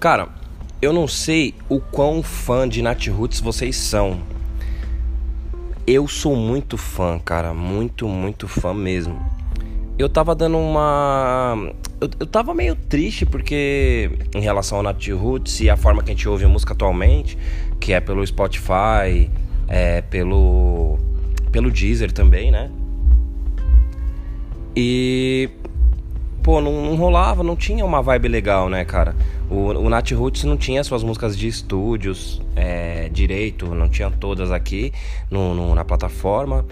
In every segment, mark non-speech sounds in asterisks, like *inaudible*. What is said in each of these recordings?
Cara, eu não sei o quão fã de Nat Roots vocês são. Eu sou muito fã, cara. Muito, muito fã mesmo. Eu tava dando uma. Eu, eu tava meio triste porque, em relação ao Nat Roots e a forma que a gente ouve a música atualmente, que é pelo Spotify, é pelo. pelo Deezer também, né? E. Pô, não, não rolava, não tinha uma vibe legal, né, cara? O, o Nat Roots não tinha suas músicas de estúdios é, direito, não tinha todas aqui no, no na plataforma.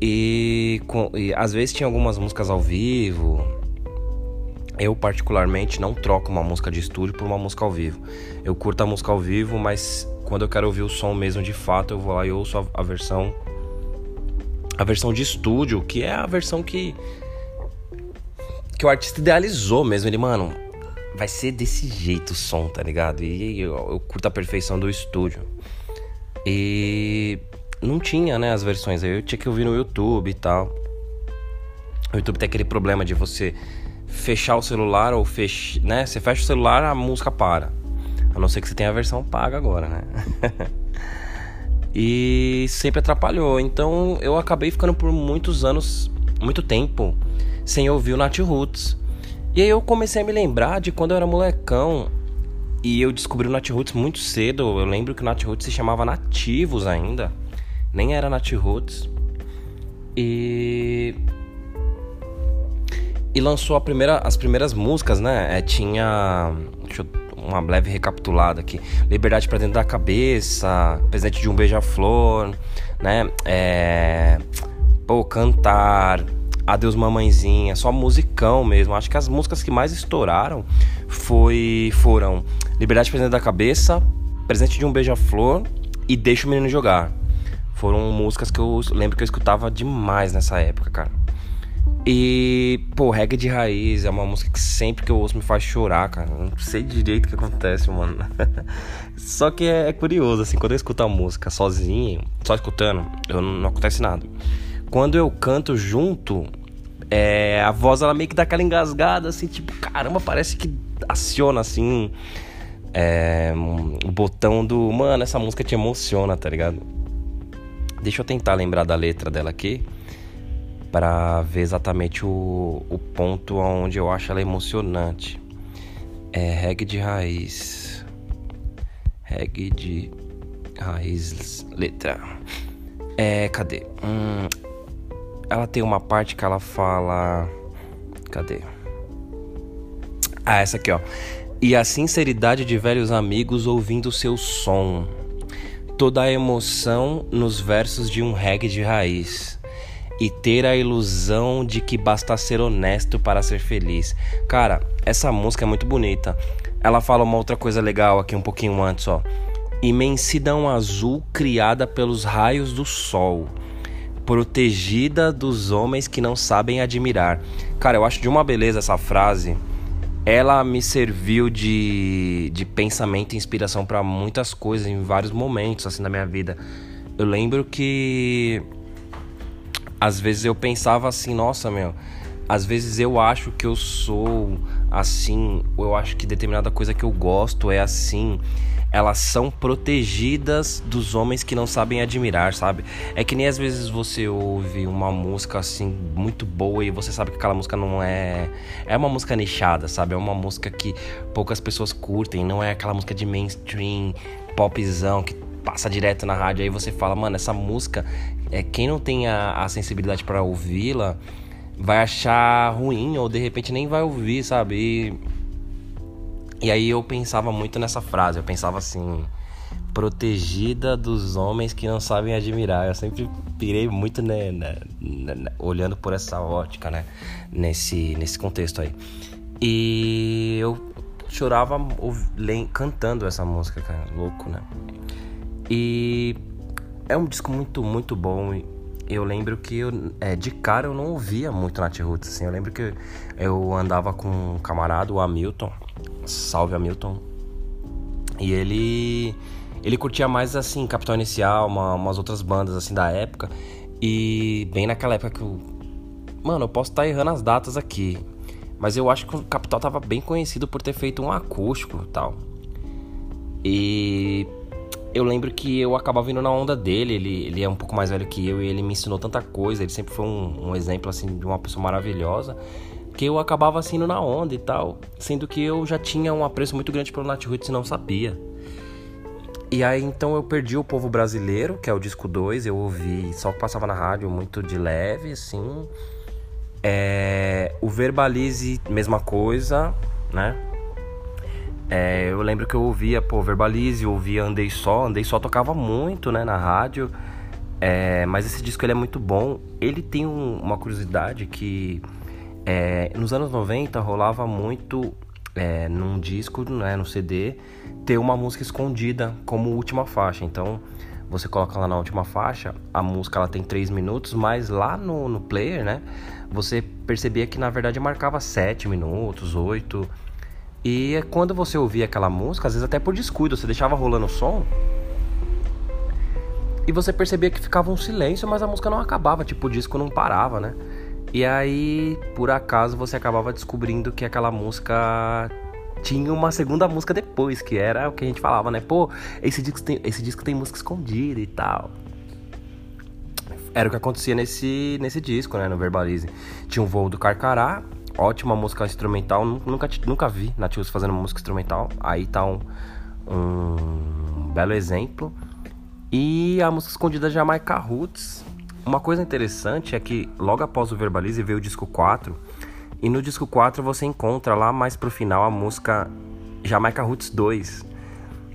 E, com, e às vezes tinha algumas músicas ao vivo. Eu, particularmente, não troco uma música de estúdio por uma música ao vivo. Eu curto a música ao vivo, mas quando eu quero ouvir o som mesmo de fato, eu vou lá e ouço a, a versão. A versão de estúdio, que é a versão que. Que o artista idealizou mesmo. Ele, mano, vai ser desse jeito o som, tá ligado? E eu, eu curto a perfeição do estúdio. E não tinha, né, as versões. Eu tinha que ouvir no YouTube e tal. O YouTube tem aquele problema de você fechar o celular ou fech... né? Você fecha o celular, a música para. A não ser que você tenha a versão paga agora, né? *laughs* e sempre atrapalhou. Então eu acabei ficando por muitos anos, muito tempo, sem ouvir o Nat Roots. E aí eu comecei a me lembrar de quando eu era molecão e eu descobri o Nat Roots muito cedo. Eu lembro que o Nat Roots se chamava Nativos ainda. Nem era Nat Roots. E e lançou a primeira, as primeiras músicas, né? É, tinha deixa eu, uma breve recapitulada aqui. Liberdade para dentro da cabeça, presente de um beija-flor, né? É, pô, cantar, Adeus Mamãezinha, só musicão mesmo. Acho que as músicas que mais estouraram foi foram Liberdade Presente da Cabeça, Presente de um Beija-Flor e Deixa o Menino Jogar. Foram músicas que eu lembro que eu escutava demais nessa época, cara. E, pô, reggae de raiz é uma música que sempre que eu ouço me faz chorar, cara. Não sei direito o que acontece, mano. *laughs* só que é, é, curioso, assim, quando eu escuto a música sozinho, só escutando, eu não, não acontece nada. Quando eu canto junto, é, a voz ela meio que dá aquela engasgada, assim, tipo, caramba, parece que aciona assim é, o botão do. Mano, essa música te emociona, tá ligado? Deixa eu tentar lembrar da letra dela aqui para ver exatamente o, o ponto onde eu acho ela emocionante. É reggae de raiz. Reggae de raiz, letra. É, cadê? Hum, ela tem uma parte que ela fala. Cadê? Ah, essa aqui, ó. E a sinceridade de velhos amigos ouvindo seu som. Toda a emoção nos versos de um reggae de raiz. E ter a ilusão de que basta ser honesto para ser feliz. Cara, essa música é muito bonita. Ela fala uma outra coisa legal aqui um pouquinho antes, ó. Imensidão azul criada pelos raios do sol protegida dos homens que não sabem admirar. Cara, eu acho de uma beleza essa frase. Ela me serviu de, de pensamento e inspiração para muitas coisas em vários momentos assim da minha vida. Eu lembro que às vezes eu pensava assim, nossa, meu, às vezes eu acho que eu sou assim, ou eu acho que determinada coisa que eu gosto é assim elas são protegidas dos homens que não sabem admirar, sabe? É que nem às vezes você ouve uma música assim muito boa e você sabe que aquela música não é é uma música nichada, sabe? É uma música que poucas pessoas curtem, não é aquela música de mainstream, popzão que passa direto na rádio aí você fala, mano, essa música é quem não tem a, a sensibilidade para ouvi-la vai achar ruim ou de repente nem vai ouvir, sabe? E e aí eu pensava muito nessa frase, eu pensava assim, protegida dos homens que não sabem admirar. Eu sempre pirei muito né, né, né, olhando por essa ótica, né, nesse nesse contexto aí. E eu chorava cantando essa música, cara, louco, né? E é um disco muito muito bom. Eu lembro que eu, é, de cara eu não ouvia muito Nat Roots, assim. Eu lembro que eu andava com um camarada, o Hamilton, Salve Hamilton. E ele ele curtia mais assim Capital Inicial, uma, umas outras bandas assim da época. E bem naquela época que eu Mano, eu posso estar tá errando as datas aqui, mas eu acho que o Capital tava bem conhecido por ter feito um acústico, tal. E eu lembro que eu acabava indo na onda dele, ele, ele é um pouco mais velho que eu e ele me ensinou tanta coisa, ele sempre foi um, um exemplo assim de uma pessoa maravilhosa, que eu acabava indo na onda e tal, sendo que eu já tinha um apreço muito grande pelo Nat Roots e não sabia. E aí então eu perdi o povo brasileiro, que é o disco 2, eu ouvi só que passava na rádio muito de leve, assim. É, o Verbalize, mesma coisa, né? É, eu lembro que eu ouvia, pô, Verbalize, eu ouvia Andei Só. Andei Só tocava muito, né, na rádio. É, mas esse disco ele é muito bom. Ele tem um, uma curiosidade que é, nos anos 90 rolava muito é, num disco, né, no CD, ter uma música escondida como última faixa. Então você coloca lá na última faixa, a música ela tem 3 minutos, mas lá no, no player, né, você percebia que na verdade marcava 7 minutos, 8 e quando você ouvia aquela música, às vezes até por descuido, você deixava rolando o som. E você percebia que ficava um silêncio, mas a música não acabava, tipo, o disco não parava, né? E aí, por acaso, você acabava descobrindo que aquela música tinha uma segunda música depois, que era o que a gente falava, né? Pô, esse disco tem, esse disco tem música escondida e tal. Era o que acontecia nesse, nesse disco, né? No Verbalize. Tinha um voo do Carcará, ótima música instrumental. Nunca, nunca vi Nativos fazendo música instrumental. Aí tá um, um belo exemplo. E a música escondida Jamaica Roots. Uma coisa interessante é que logo após o Verbalize veio o disco 4. E no disco 4 você encontra lá mais pro final a música Jamaica Roots 2.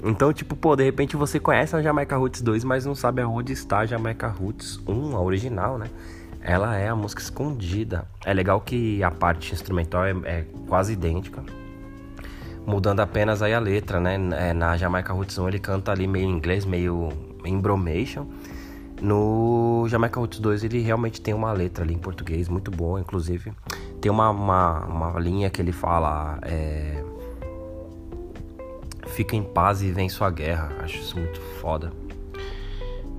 Então, tipo, pô, de repente você conhece a Jamaica Roots 2, mas não sabe aonde está a Jamaica Roots 1, a original, né? ela é a música escondida. É legal que a parte instrumental é, é quase idêntica, mudando apenas aí a letra, né? É, na Jamaica Roots 1 ele canta ali meio inglês, meio em bromation. No Jamaica Roots 2 ele realmente tem uma letra ali em português muito boa, inclusive. Tem uma, uma, uma linha que ele fala. É, Fica em paz e vem sua guerra. Acho isso muito foda.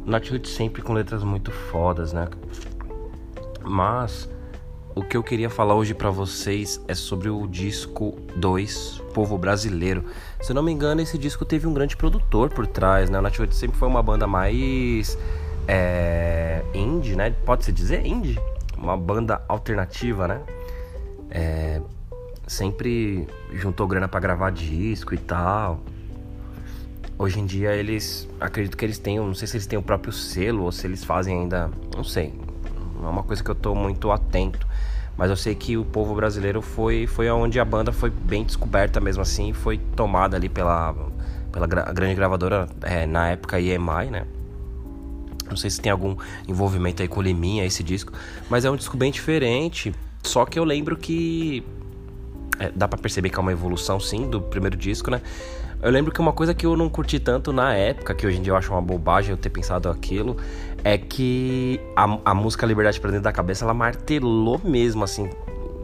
Nat Roots sempre com letras muito fodas, né? Mas o que eu queria falar hoje para vocês é sobre o disco 2, Povo Brasileiro. Se eu não me engano, esse disco teve um grande produtor por trás, né? O sempre foi uma banda mais é, indie, né? Pode-se dizer indie? Uma banda alternativa, né? É, sempre juntou grana para gravar disco e tal. Hoje em dia eles, acredito que eles tenham, não sei se eles têm o próprio selo ou se eles fazem ainda, não sei, não é uma coisa que eu tô muito atento. Mas eu sei que o povo brasileiro foi, foi onde a banda foi bem descoberta mesmo assim, foi tomada ali pela, pela gra grande gravadora, é, na época EMI, né? Não sei se tem algum envolvimento aí com Liminha, esse disco, mas é um disco bem diferente. Só que eu lembro que é, dá para perceber que é uma evolução sim do primeiro disco, né? Eu lembro que uma coisa que eu não curti tanto na época, que hoje em dia eu acho uma bobagem eu ter pensado aquilo, é que a, a música Liberdade pra Dentro da Cabeça, ela martelou mesmo, assim.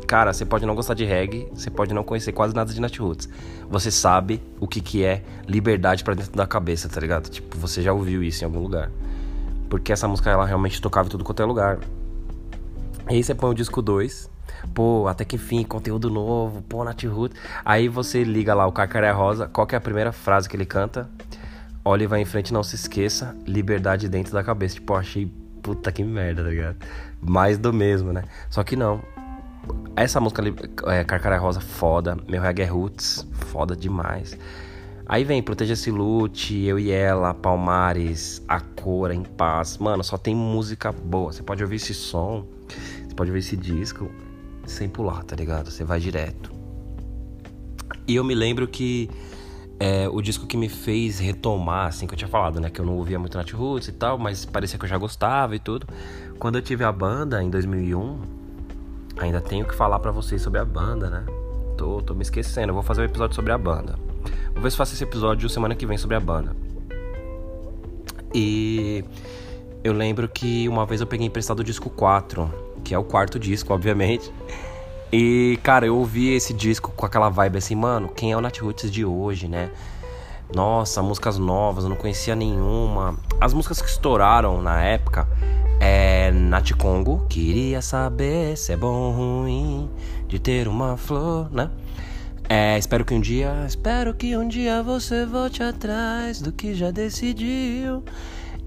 Cara, você pode não gostar de reggae, você pode não conhecer quase nada de Nat Roots. Você sabe o que, que é liberdade para dentro da cabeça, tá ligado? Tipo, você já ouviu isso em algum lugar. Porque essa música, ela realmente tocava em tudo quanto é lugar. E aí você põe o disco 2, Pô, até que enfim, conteúdo novo, pô, Nat Roots. Aí você liga lá o Carcaré Rosa, qual que é a primeira frase que ele canta? Olha e vai em frente, não se esqueça, liberdade dentro da cabeça. Tipo, achei, puta que merda, tá ligado? Mais do mesmo, né? Só que não. Essa música, é, Carcaré Rosa, foda. Meu reggae roots, foda demais. Aí vem Proteja-se Lute, Eu e Ela, Palmares, A Cora, Em Paz. Mano, só tem música boa. Você pode ouvir esse som, você pode ouvir esse disco sem pular, tá ligado? Você vai direto. E eu me lembro que é, o disco que me fez retomar, assim, que eu tinha falado, né? Que eu não ouvia muito Nat Roots e tal, mas parecia que eu já gostava e tudo. Quando eu tive a banda em 2001, ainda tenho que falar para vocês sobre a banda, né? Tô, tô me esquecendo, eu vou fazer um episódio sobre a banda. Vou ver se faço esse episódio semana que vem sobre a banda. E eu lembro que uma vez eu peguei emprestado o disco 4, que é o quarto disco, obviamente. E, cara, eu ouvi esse disco com aquela vibe assim, mano, quem é o Nat Roots de hoje, né? Nossa, músicas novas, eu não conhecia nenhuma. As músicas que estouraram na época é Nat Congo, queria saber se é bom ou ruim de ter uma flor, né? É, espero que um dia. Espero que um dia você volte atrás do que já decidiu.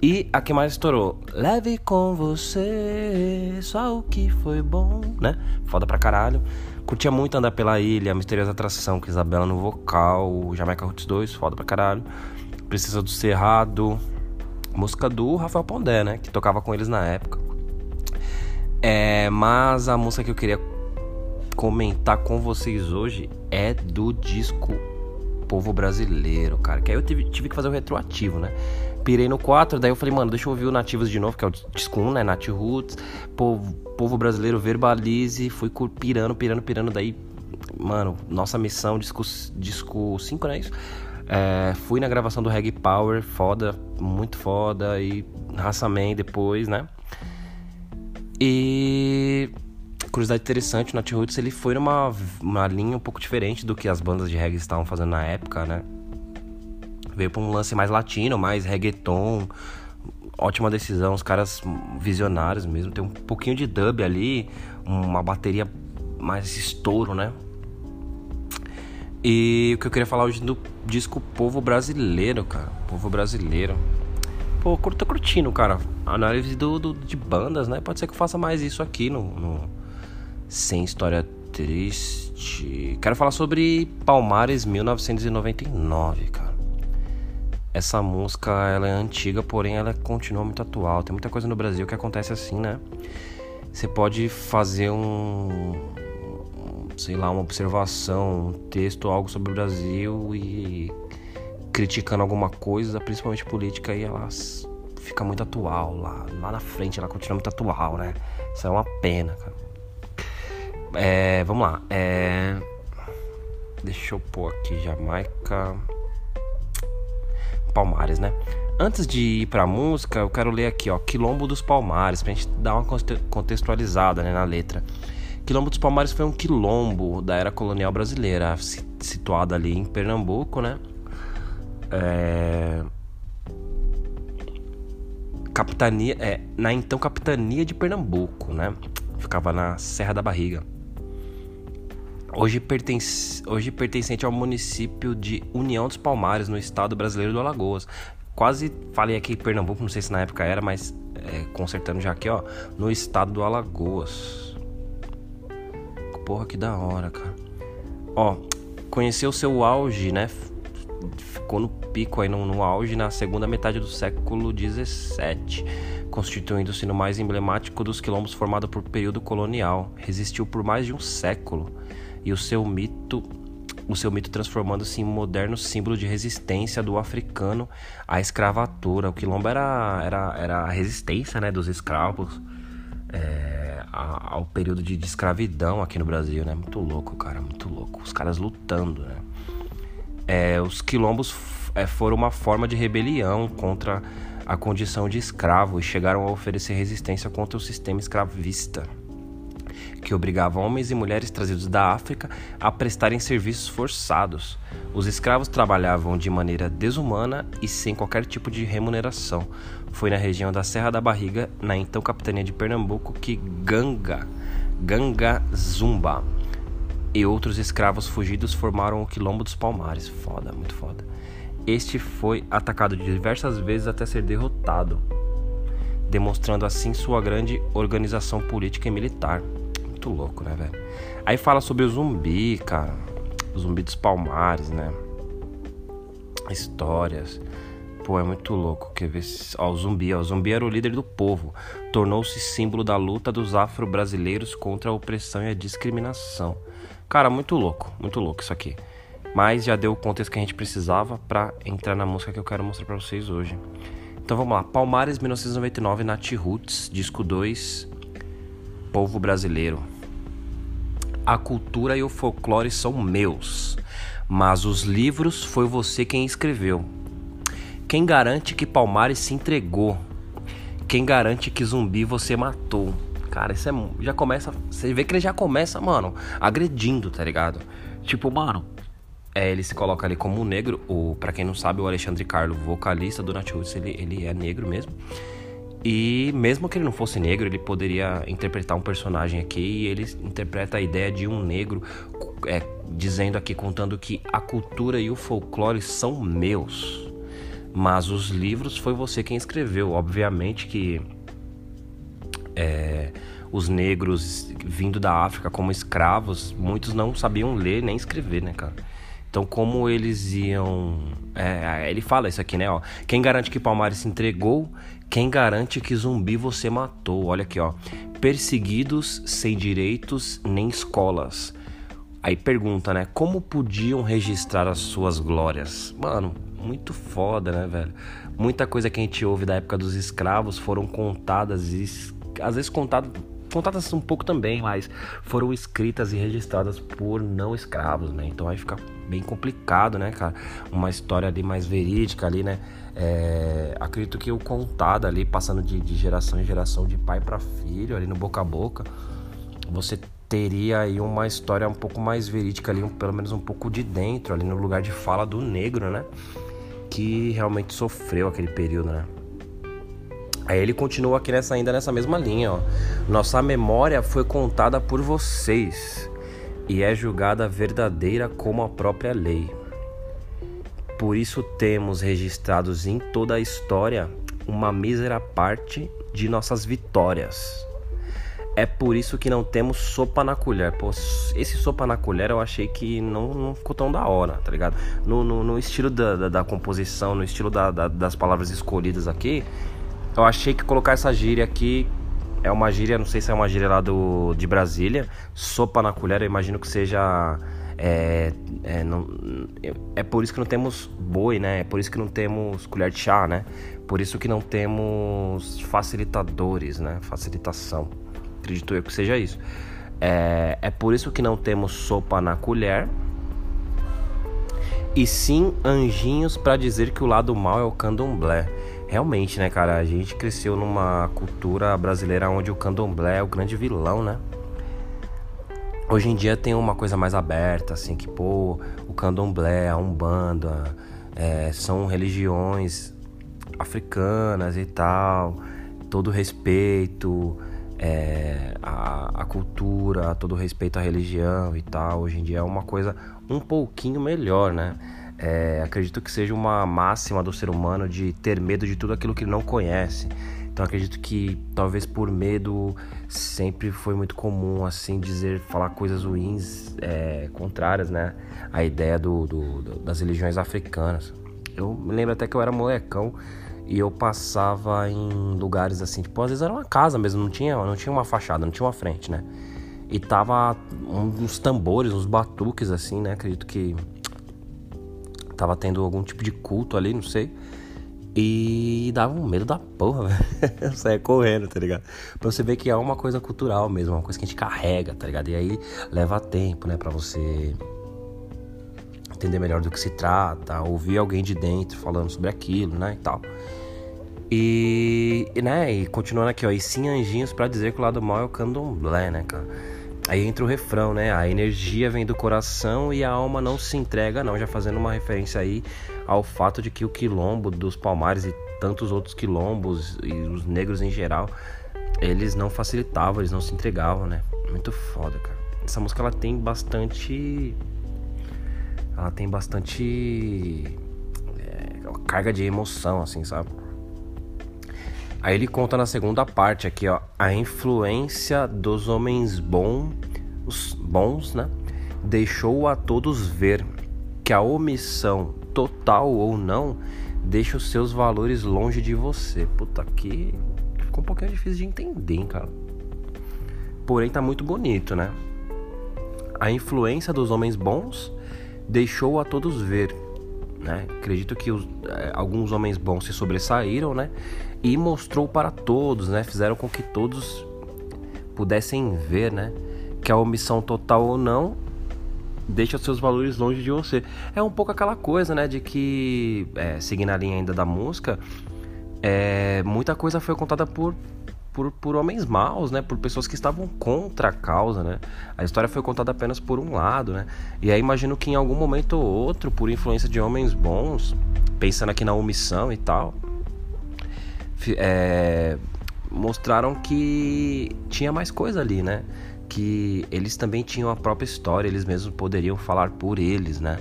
E a que mais estourou? Leve com você só o que foi bom, né? Foda pra caralho. Curtia muito andar pela ilha, Misteriosa Atração com Isabela no vocal, Jamaica Roots 2, foda pra caralho. Precisa do Cerrado, música do Rafael Pondé, né? Que tocava com eles na época. É, mas a música que eu queria comentar com vocês hoje é do disco Povo Brasileiro, cara. Que aí eu tive, tive que fazer o retroativo, né? Pirei no 4, daí eu falei, mano, deixa eu ouvir o Nativos de novo, que é o disco 1, né? Nat Roots, Povo, Povo Brasileiro, Verbalize. Fui pirando, pirando, pirando. Daí, mano, nossa missão, disco, disco 5, né? Isso? É, fui na gravação do Reg Power, foda, muito foda. E Raça Man depois, né? E curiosidade interessante, o Nat Roots ele foi numa uma linha um pouco diferente do que as bandas de reggae estavam fazendo na época, né? Veio pra um lance mais latino, mais reggaeton. Ótima decisão, os caras visionários mesmo. Tem um pouquinho de dub ali, uma bateria mais estouro, né? E o que eu queria falar hoje do disco Povo Brasileiro, cara. Povo Brasileiro. Pô, tô curtindo, cara. Análise do, do, de bandas, né? Pode ser que eu faça mais isso aqui no, no sem história triste. Quero falar sobre Palmares 1999, cara. Essa música ela é antiga, porém ela continua muito atual. Tem muita coisa no Brasil que acontece assim, né? Você pode fazer um, sei lá, uma observação, um texto, algo sobre o Brasil e criticando alguma coisa, principalmente política, e ela fica muito atual lá, lá na frente, ela continua muito atual, né? Isso é uma pena, cara. É, vamos lá. É, deixa eu pôr aqui Jamaica. Palmares, né? Antes de ir pra música, eu quero ler aqui, ó, Quilombo dos Palmares, pra gente dar uma contextualizada né, na letra. Quilombo dos Palmares foi um quilombo da era colonial brasileira, situado ali em Pernambuco, né? É... Capitania, é, na então capitania de Pernambuco, né? Ficava na Serra da Barriga hoje, pertence, hoje pertencente ao município de União dos Palmares, no estado brasileiro do Alagoas. Quase falei aqui Pernambuco, não sei se na época era, mas é, consertando já aqui, ó, no estado do Alagoas. Porra, que da hora, cara. Ó, conheceu seu auge, né? Ficou no pico aí, no, no auge, na segunda metade do século XVII, constituindo-se no mais emblemático dos quilombos formado por período colonial. Resistiu por mais de um século e o seu mito o seu mito transformando-se em um moderno símbolo de resistência do africano à escravatura. O quilombo era, era, era a resistência né, dos escravos é, ao período de, de, escravidão aqui no Brasil, né? Muito louco, cara, muito louco. Os caras lutando, né? É, os quilombos é, foram uma forma de rebelião contra a condição de escravo e chegaram a oferecer resistência contra o sistema escravista que obrigava homens e mulheres trazidos da África a prestarem serviços forçados. Os escravos trabalhavam de maneira desumana e sem qualquer tipo de remuneração. Foi na região da Serra da Barriga, na então capitania de Pernambuco, que Ganga, Ganga Zumba e outros escravos fugidos formaram o Quilombo dos Palmares. Foda, muito foda. Este foi atacado diversas vezes até ser derrotado, demonstrando assim sua grande organização política e militar muito louco, né, velho? Aí fala sobre o zumbi, cara. O zumbi dos palmares, né? Histórias. Pô, é muito louco. Quer ver? Ó, o zumbi, ó. O zumbi era o líder do povo. Tornou-se símbolo da luta dos afro-brasileiros contra a opressão e a discriminação. Cara, muito louco. Muito louco isso aqui. Mas já deu o contexto que a gente precisava para entrar na música que eu quero mostrar para vocês hoje. Então vamos lá. Palmares 1999, Nat Roots, disco 2, Povo Brasileiro a cultura e o folclore são meus, mas os livros foi você quem escreveu. Quem garante que Palmares se entregou? Quem garante que zumbi você matou? Cara, isso é. Já começa. Você vê que ele já começa, mano, agredindo, tá ligado? Tipo, mano. É, ele se coloca ali como um negro. O, pra quem não sabe, o Alexandre Carlo, vocalista do Natius, ele, ele é negro mesmo. E mesmo que ele não fosse negro, ele poderia interpretar um personagem aqui e ele interpreta a ideia de um negro é, dizendo aqui, contando que a cultura e o folclore são meus, mas os livros foi você quem escreveu. Obviamente que é, os negros vindo da África como escravos, muitos não sabiam ler nem escrever, né, cara? Então, como eles iam. É, ele fala isso aqui, né? Ó, quem garante que Palmares se entregou? Quem garante que zumbi você matou? Olha aqui, ó. Perseguidos sem direitos nem escolas. Aí pergunta, né? Como podiam registrar as suas glórias? Mano, muito foda, né, velho? Muita coisa que a gente ouve da época dos escravos foram contadas e às vezes contadas contadas um pouco também, mas foram escritas e registradas por não escravos, né? Então aí fica bem complicado, né, cara? Uma história ali mais verídica ali, né? É, acredito que o contado ali, passando de, de geração em geração, de pai para filho, ali no boca a boca, você teria aí uma história um pouco mais verídica ali, um, pelo menos um pouco de dentro, ali no lugar de fala do negro, né? Que realmente sofreu aquele período, né? Aí ele continua aqui nessa, ainda nessa mesma linha, ó. Nossa memória foi contada por vocês e é julgada verdadeira como a própria lei. Por isso temos registrados em toda a história uma mísera parte de nossas vitórias. É por isso que não temos sopa na colher. Pô, esse sopa na colher eu achei que não, não ficou tão da hora, tá ligado? No, no, no estilo da, da, da, composição, no estilo da, das palavras escolhidas aqui, eu achei que colocar essa gíria aqui é uma gíria, não sei se é uma gíria lá do, de Brasília. Sopa na colher, eu imagino que seja. É, é, não, é por isso que não temos boi, né? É por isso que não temos colher de chá, né? Por isso que não temos facilitadores, né? Facilitação. Acredito eu que seja isso. É, é por isso que não temos sopa na colher. E sim anjinhos para dizer que o lado mal é o candomblé. Realmente, né, cara? A gente cresceu numa cultura brasileira onde o candomblé é o grande vilão, né? Hoje em dia tem uma coisa mais aberta, assim, que, pô, o candomblé, a umbanda, é, são religiões africanas e tal, todo respeito é, a, a cultura, todo respeito à religião e tal. Hoje em dia é uma coisa um pouquinho melhor, né? É, acredito que seja uma máxima do ser humano de ter medo de tudo aquilo que ele não conhece. Então acredito que talvez por medo sempre foi muito comum assim dizer, falar coisas ruins, é, contrárias, né? A ideia do, do, do, das religiões africanas. Eu me lembro até que eu era molecão e eu passava em lugares assim, tipo, às vezes era uma casa mesmo, não tinha, não tinha uma fachada, não tinha uma frente, né? E tava uns tambores, uns batuques assim, né? Acredito que Tava tendo algum tipo de culto ali, não sei. E dava um medo da porra, *laughs* velho. Eu saia correndo, tá ligado? Pra você ver que é uma coisa cultural mesmo, uma coisa que a gente carrega, tá ligado? E aí leva tempo, né, pra você entender melhor do que se trata, ouvir alguém de dentro falando sobre aquilo, né, e tal. E, né, e continuando aqui, ó, e sim anjinhos para dizer que o lado mal é o candomblé, né, cara? Aí entra o refrão, né? A energia vem do coração e a alma não se entrega, não. Já fazendo uma referência aí ao fato de que o quilombo dos Palmares e tantos outros quilombos e os negros em geral, eles não facilitavam, eles não se entregavam, né? Muito foda, cara. Essa música ela tem bastante. Ela tem bastante. É, carga de emoção, assim, sabe? Aí ele conta na segunda parte aqui, ó, a influência dos homens bons, os bons, né? Deixou a todos ver que a omissão total ou não deixa os seus valores longe de você. Puta que ficou um pouquinho difícil de entender, hein, cara. Porém tá muito bonito, né? A influência dos homens bons deixou a todos ver né? Acredito que os, é, alguns homens bons se sobressaíram, né? E mostrou para todos, né? Fizeram com que todos pudessem ver, né? Que a omissão total ou não deixa seus valores longe de você. É um pouco aquela coisa, né? De que, é, seguindo a linha ainda da música, é, muita coisa foi contada por por, por homens maus, né? Por pessoas que estavam contra a causa, né? A história foi contada apenas por um lado, né? E aí imagino que em algum momento ou outro, por influência de homens bons, pensando aqui na omissão e tal, é, mostraram que tinha mais coisa ali, né? que eles também tinham a própria história, eles mesmos poderiam falar por eles, né?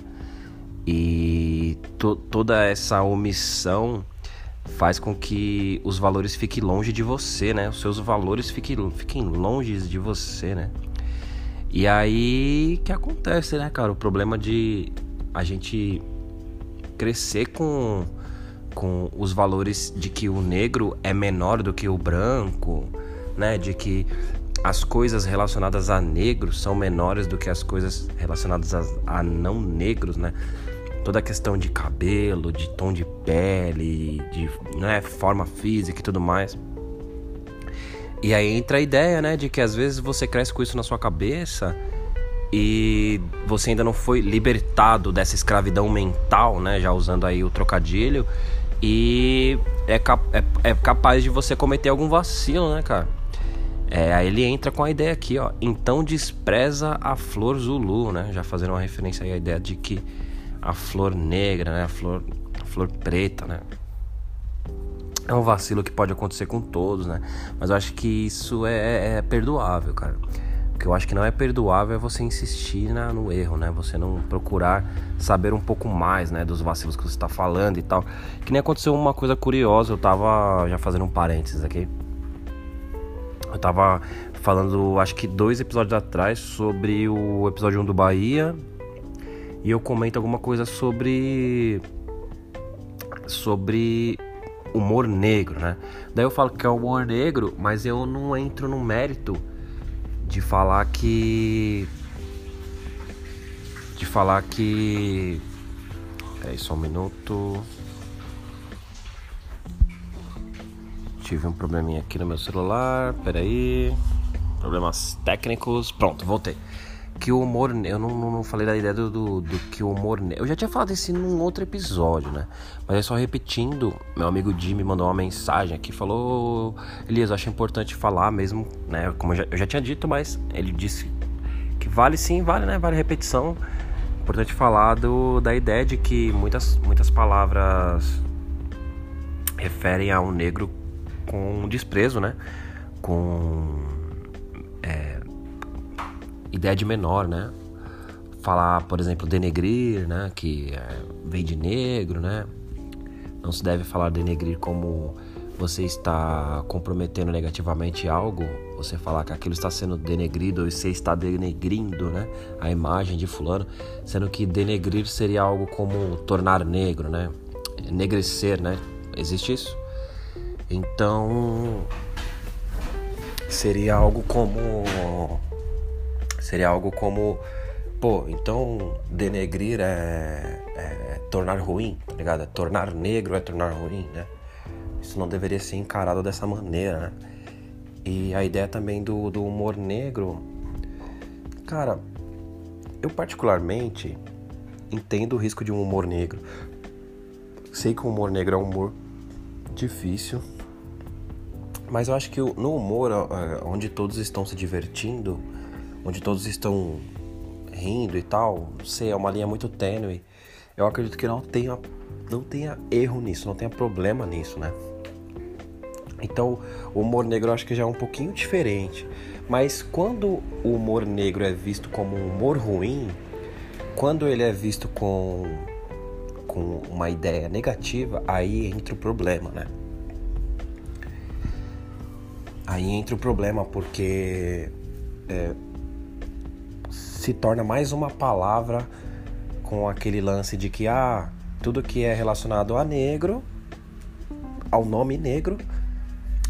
E to toda essa omissão faz com que os valores fiquem longe de você, né? Os seus valores fiquem, fiquem longe de você, né? E aí que acontece, né, cara? O problema de a gente crescer com, com os valores de que o negro é menor do que o branco, né? De que as coisas relacionadas a negros são menores do que as coisas relacionadas a, a não negros, né? Toda a questão de cabelo, de tom de pele, de né, forma física e tudo mais. E aí entra a ideia, né, de que às vezes você cresce com isso na sua cabeça e você ainda não foi libertado dessa escravidão mental, né, já usando aí o trocadilho, e é, cap é, é capaz de você cometer algum vacilo, né, cara? É, aí ele entra com a ideia aqui, ó. Então despreza a flor Zulu, né? Já fazendo uma referência aí à ideia de que a flor negra, né? A flor, a flor preta, né? É um vacilo que pode acontecer com todos, né? Mas eu acho que isso é, é, é perdoável, cara. O que eu acho que não é perdoável é você insistir na, no erro, né? Você não procurar saber um pouco mais, né? Dos vacilos que você está falando e tal. Que nem aconteceu uma coisa curiosa, eu tava já fazendo um parênteses aqui. Eu tava falando, acho que dois episódios atrás, sobre o episódio 1 do Bahia e eu comento alguma coisa sobre sobre humor negro, né? Daí eu falo que é humor negro, mas eu não entro no mérito de falar que de falar que é só um minuto. Tive um probleminha aqui no meu celular, peraí. Problemas técnicos. Pronto, voltei humor. Eu não, não falei da ideia do, do, do, que o humor. Eu já tinha falado isso num outro episódio, né? Mas é só repetindo. Meu amigo Jim me mandou uma mensagem aqui. Falou: Elias, acho importante falar mesmo, né? Como eu já, eu já tinha dito, mas ele disse que vale sim, vale, né? Vale repetição. Importante falar do, da ideia de que muitas, muitas palavras referem a um negro com desprezo, né? Com ideia de menor, né? Falar, por exemplo, denegrir, né? Que é, vem de negro, né? Não se deve falar denegrir como você está comprometendo negativamente algo, você falar que aquilo está sendo denegrido ou você está denegrindo, né? A imagem de fulano, sendo que denegrir seria algo como tornar negro, né? Negrecer, né? Existe isso? Então seria algo como Seria algo como, pô, então denegrir é, é, tornar ruim, tá ligado? É tornar negro é tornar ruim, né? Isso não deveria ser encarado dessa maneira, né? E a ideia também do, do humor negro, cara, eu particularmente entendo o risco de um humor negro. Sei que o humor negro é um humor difícil, mas eu acho que no humor onde todos estão se divertindo, onde todos estão rindo e tal, não sei, é uma linha muito tênue. Eu acredito que não tenha, não tenha erro nisso, não tenha problema nisso, né? Então, o humor negro eu acho que já é um pouquinho diferente. Mas quando o humor negro é visto como um humor ruim, quando ele é visto com, com uma ideia negativa, aí entra o problema, né? Aí entra o problema porque é, se torna mais uma palavra com aquele lance de que ah, tudo que é relacionado a negro, ao nome negro,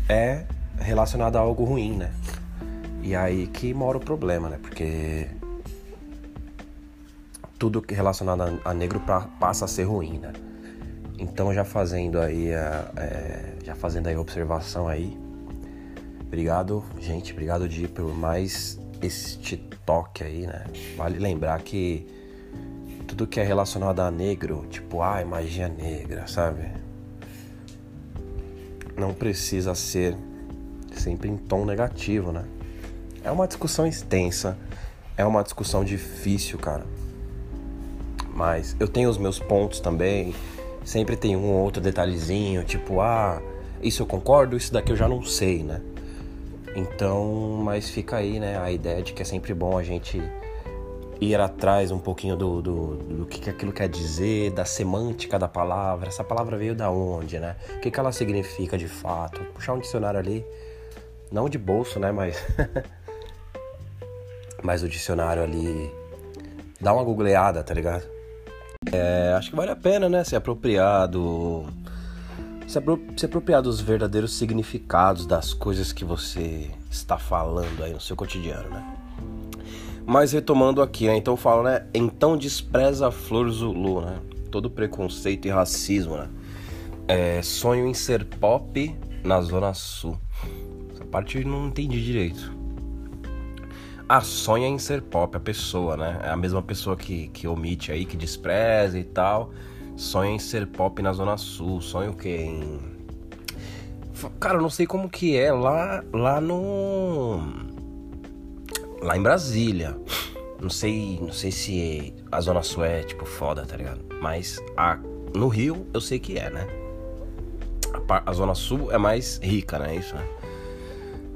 é relacionado a algo ruim, né? E aí que mora o problema, né? Porque tudo que é relacionado a, negro pra, passa a ser ruim, né? Então já fazendo aí a, é, já fazendo aí a observação aí. Obrigado, gente. Obrigado, Di, por mais este toque aí, né? Vale lembrar que tudo que é relacionado a negro, tipo, ai, magia negra, sabe? Não precisa ser sempre em tom negativo, né? É uma discussão extensa, é uma discussão difícil, cara. Mas eu tenho os meus pontos também. Sempre tem um ou outro detalhezinho, tipo, ah, isso eu concordo, isso daqui eu já não sei, né? Então, mas fica aí, né, a ideia de que é sempre bom a gente ir atrás um pouquinho do, do, do que, aquilo quer dizer, da semântica da palavra. Essa palavra veio da onde, né? O que, que ela significa de fato? Puxar um dicionário ali, não de bolso, né, mas *laughs* mas o dicionário ali dá uma googleada, tá ligado? É, acho que vale a pena, né, se apropriar do se, apro se apropriar dos verdadeiros significados das coisas que você está falando aí no seu cotidiano, né? Mas retomando aqui, né? Então falo, né? Então despreza a flor Zulu, né? Todo preconceito e racismo, né? É, sonho em ser pop na Zona Sul. Essa parte eu não entendi direito. Ah, sonha em ser pop, a pessoa, né? É a mesma pessoa que, que omite aí, que despreza e tal. Sonha em ser pop na Zona Sul. Sonha o quê? Em... Cara, eu não sei como que é lá, lá no. Lá em Brasília. Não sei, não sei se a Zona Sul é tipo foda, tá ligado? Mas a, no Rio eu sei que é, né? A, a Zona Sul é mais rica, né? Isso, né?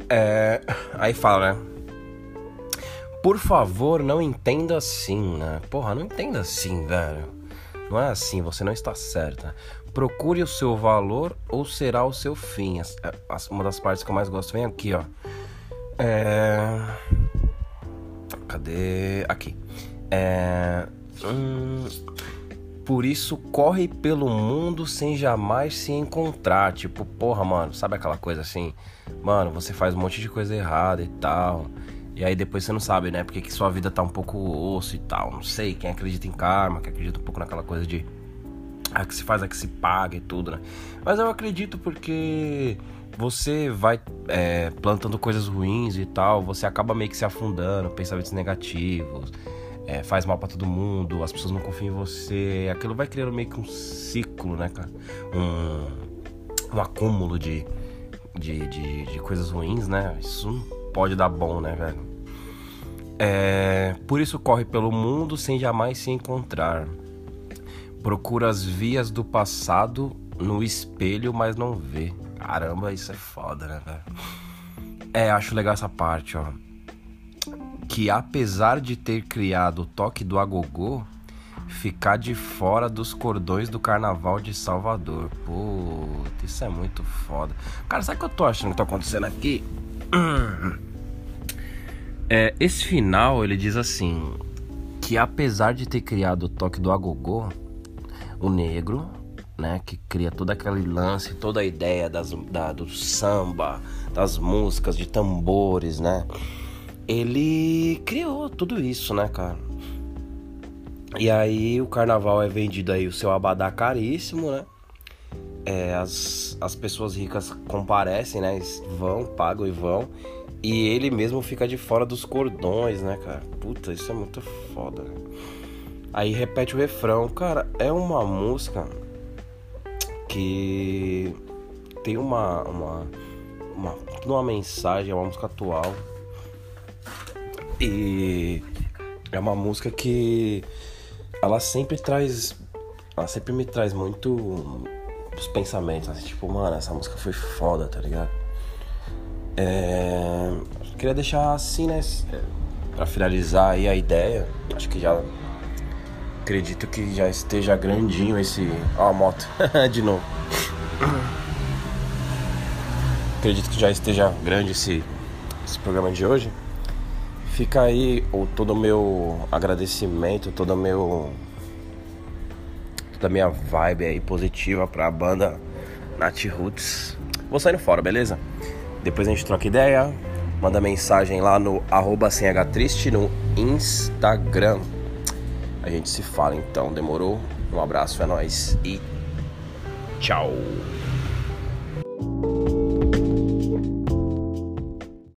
É, aí fala, né? Por favor, não entenda assim, né? Porra, não entenda assim, velho. Não é assim, você não está certa. Procure o seu valor ou será o seu fim. Uma das partes que eu mais gosto vem aqui, ó. É... Cadê? Aqui. É... Hum... Por isso, corre pelo mundo sem jamais se encontrar. Tipo, porra, mano, sabe aquela coisa assim? Mano, você faz um monte de coisa errada e tal. E aí depois você não sabe, né? Porque que sua vida tá um pouco osso e tal. Não sei, quem acredita em karma, quem acredita um pouco naquela coisa de. Ah, que se faz, é que se paga e tudo, né? Mas eu acredito porque você vai é, plantando coisas ruins e tal, você acaba meio que se afundando, pensamentos negativos, é, faz mal para todo mundo, as pessoas não confiam em você, aquilo vai criando meio que um ciclo, né, cara? Um, um acúmulo de, de, de, de coisas ruins, né? Isso pode dar bom, né, velho? É, por isso corre pelo mundo sem jamais se encontrar. Procura as vias do passado no espelho, mas não vê. Caramba, isso é foda, né, velho? É, acho legal essa parte, ó. Que apesar de ter criado o toque do agogô, ficar de fora dos cordões do carnaval de Salvador. Puta, isso é muito foda. Cara, sabe o que eu tô achando que tá acontecendo aqui? É, esse final ele diz assim: que apesar de ter criado o toque do agogô, o negro, né, que cria todo aquele lance, toda a ideia das, da, do samba, das músicas, de tambores, né? Ele criou tudo isso, né, cara? E aí o carnaval é vendido aí o seu abadá caríssimo, né? É, as, as pessoas ricas comparecem, né? Vão, pagam e vão. E ele mesmo fica de fora dos cordões, né, cara? Puta, isso é muito foda. Aí repete o refrão. Cara, é uma música que tem uma, uma, uma, uma mensagem, é uma música atual. E é uma música que ela sempre traz. Ela sempre me traz muito os pensamentos, assim, tipo, mano, essa música foi foda, tá ligado? É, queria deixar assim, né? Pra finalizar aí a ideia. Acho que já. Acredito que já esteja grandinho esse. Ó, a moto. *laughs* De novo. Acredito que já esteja grande esse, esse programa de hoje. Fica aí o, todo o meu agradecimento, todo o meu. Toda a minha vibe aí positiva pra banda Nat Roots. Vou saindo fora, beleza? Depois a gente troca ideia. Manda mensagem lá no arroba triste no Instagram. A gente se fala então, demorou? Um abraço, é nóis e tchau.